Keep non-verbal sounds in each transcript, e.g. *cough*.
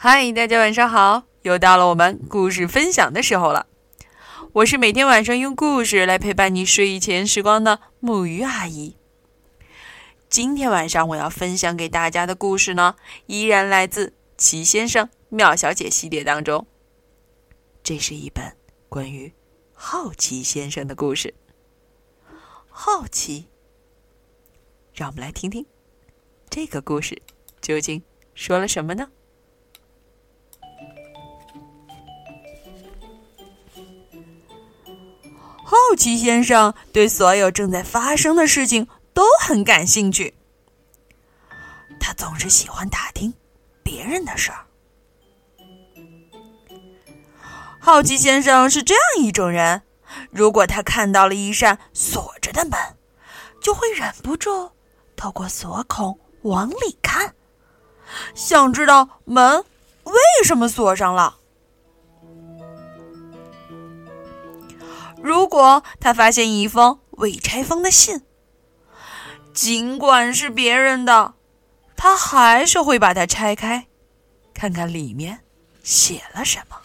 嗨，大家晚上好！又到了我们故事分享的时候了。我是每天晚上用故事来陪伴你睡前时光的木鱼阿姨。今天晚上我要分享给大家的故事呢，依然来自《奇先生妙小姐》系列当中。这是一本关于好奇先生的故事。好奇，让我们来听听这个故事究竟说了什么呢？好奇先生对所有正在发生的事情都很感兴趣，他总是喜欢打听别人的事儿。好奇先生是这样一种人：如果他看到了一扇锁着的门，就会忍不住透过锁孔往里看，想知道门为什么锁上了。如果他发现一封未拆封的信，尽管是别人的，他还是会把它拆开，看看里面写了什么。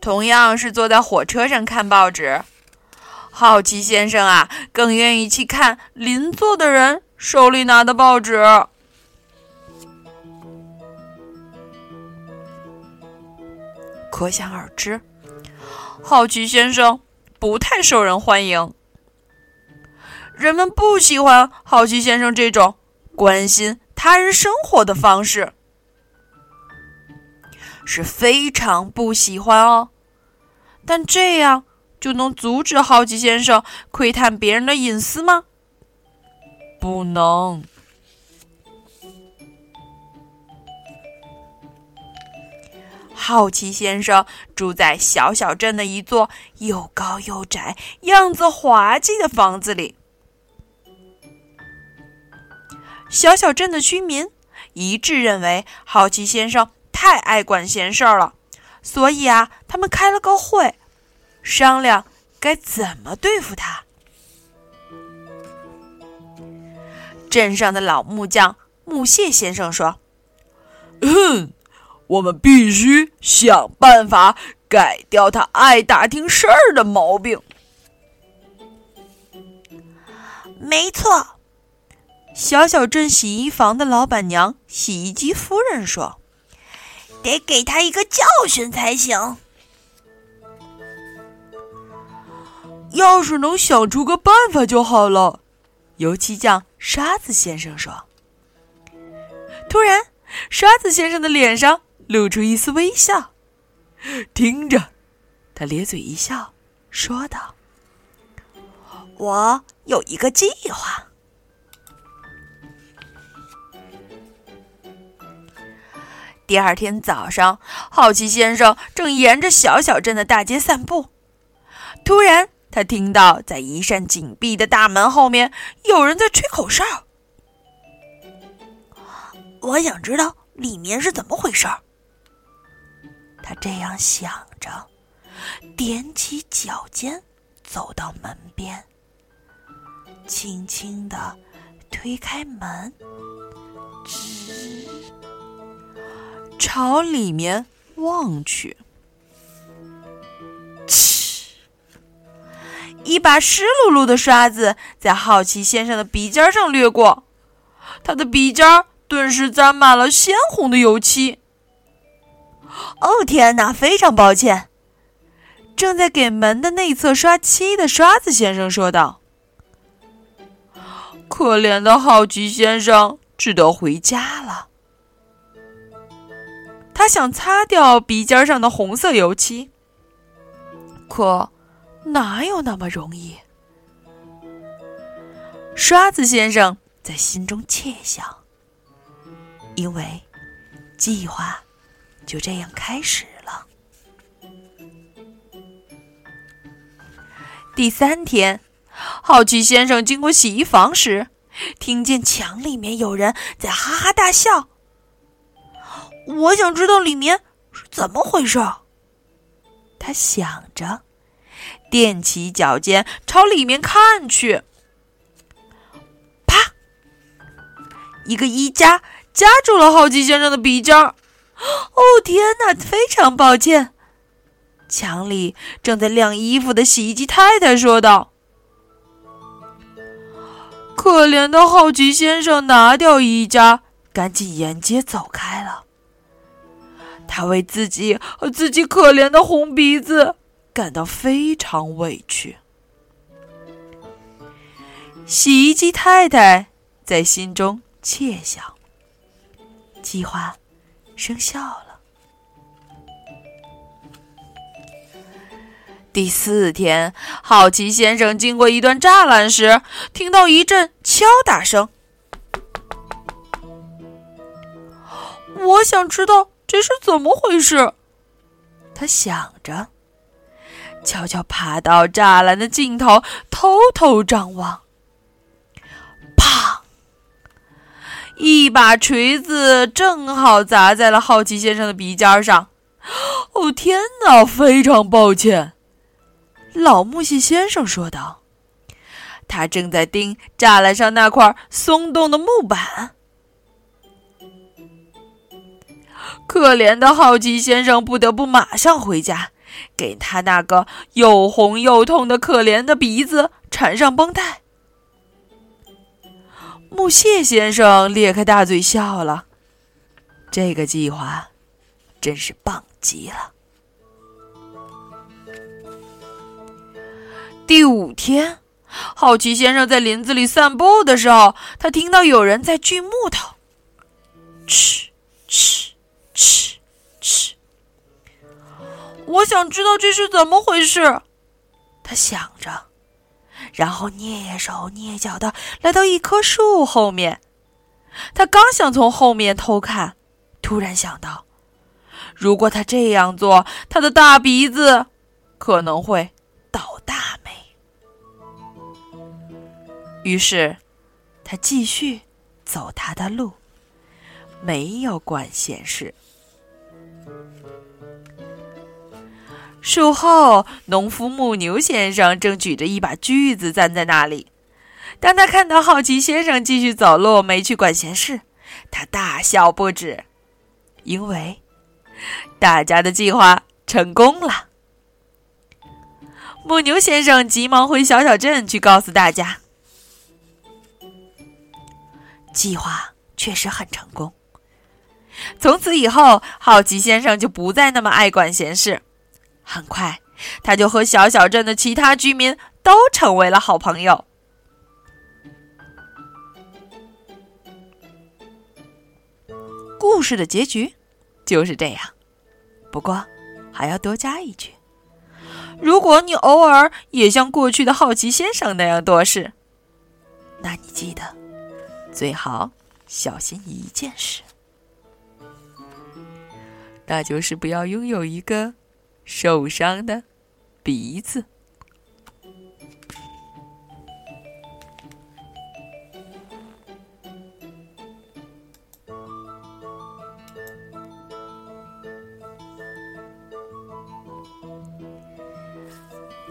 同样是坐在火车上看报纸，好奇先生啊，更愿意去看邻座的人手里拿的报纸。可想而知，好奇先生不太受人欢迎。人们不喜欢好奇先生这种关心他人生活的方式，是非常不喜欢哦。但这样就能阻止好奇先生窥探别人的隐私吗？不能。好奇先生住在小小镇的一座又高又窄、样子滑稽的房子里。小小镇的居民一致认为，好奇先生太爱管闲事儿了，所以啊，他们开了个会，商量该怎么对付他。镇上的老木匠木屑先生说：“ *coughs* 嗯。”我们必须想办法改掉他爱打听事儿的毛病。没错，小小镇洗衣房的老板娘洗衣机夫人说：“得给他一个教训才行。要是能想出个办法就好了。”油漆匠沙子先生说。突然，沙子先生的脸上。露出一丝微笑，听着，他咧嘴一笑，说道：“我有一个计划。”第二天早上，好奇先生正沿着小小镇的大街散步，突然，他听到在一扇紧闭的大门后面有人在吹口哨。我想知道里面是怎么回事儿。他这样想着，踮起脚尖走到门边，轻轻的推开门，吱，朝里面望去，嗤，一把湿漉漉的刷子在好奇先生的鼻尖上掠过，他的鼻尖顿时沾满了鲜红的油漆。哦天哪！非常抱歉。正在给门的内侧刷漆的刷子先生说道：“可怜的好奇先生只得回家了。他想擦掉鼻尖上的红色油漆，可哪有那么容易？”刷子先生在心中窃想，因为计划。就这样开始了。第三天，好奇先生经过洗衣房时，听见墙里面有人在哈哈大笑。我想知道里面是怎么回事。他想着，踮起脚尖朝里面看去。啪！一个衣夹夹住了好奇先生的鼻尖儿。*gasps* 哦天哪！非常抱歉。墙里正在晾衣服的洗衣机太太说道：“可怜的好奇先生，拿掉衣夹，赶紧沿街走开了。他为自己和自己可怜的红鼻子感到非常委屈。”洗衣机太太在心中窃想：“计划生效了。”第四天，好奇先生经过一段栅栏时，听到一阵敲打声。我想知道这是怎么回事。他想着，悄悄爬到栅栏的尽头，偷偷张望。一把锤子正好砸在了好奇先生的鼻尖上。*gasps* 哦天哪！非常抱歉。老木屑先生说道：“他正在钉栅栏上那块松动的木板。”可怜的好奇先生不得不马上回家，给他那个又红又痛的可怜的鼻子缠上绷带。木屑先生咧开大嘴笑了，这个计划真是棒极了。第五天，好奇先生在林子里散步的时候，他听到有人在锯木头，哧哧哧哧。我想知道这是怎么回事，他想着，然后蹑手蹑脚的来到一棵树后面。他刚想从后面偷看，突然想到，如果他这样做，他的大鼻子可能会倒大霉。于是，他继续走他的路，没有管闲事。树后，农夫牧牛先生正举着一把锯子站在那里。当他看到好奇先生继续走路，没去管闲事，他大笑不止，因为大家的计划成功了。牧牛先生急忙回小小镇去告诉大家。计划确实很成功。从此以后，好奇先生就不再那么爱管闲事。很快，他就和小小镇的其他居民都成为了好朋友。故事的结局就是这样。不过，还要多加一句：如果你偶尔也像过去的好奇先生那样多事，那你记得。最好小心一件事，那就是不要拥有一个受伤的鼻子。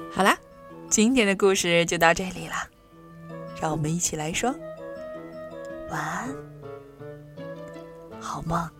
好啦，今天的故事就到这里了，让我们一起来说。晚安，好梦。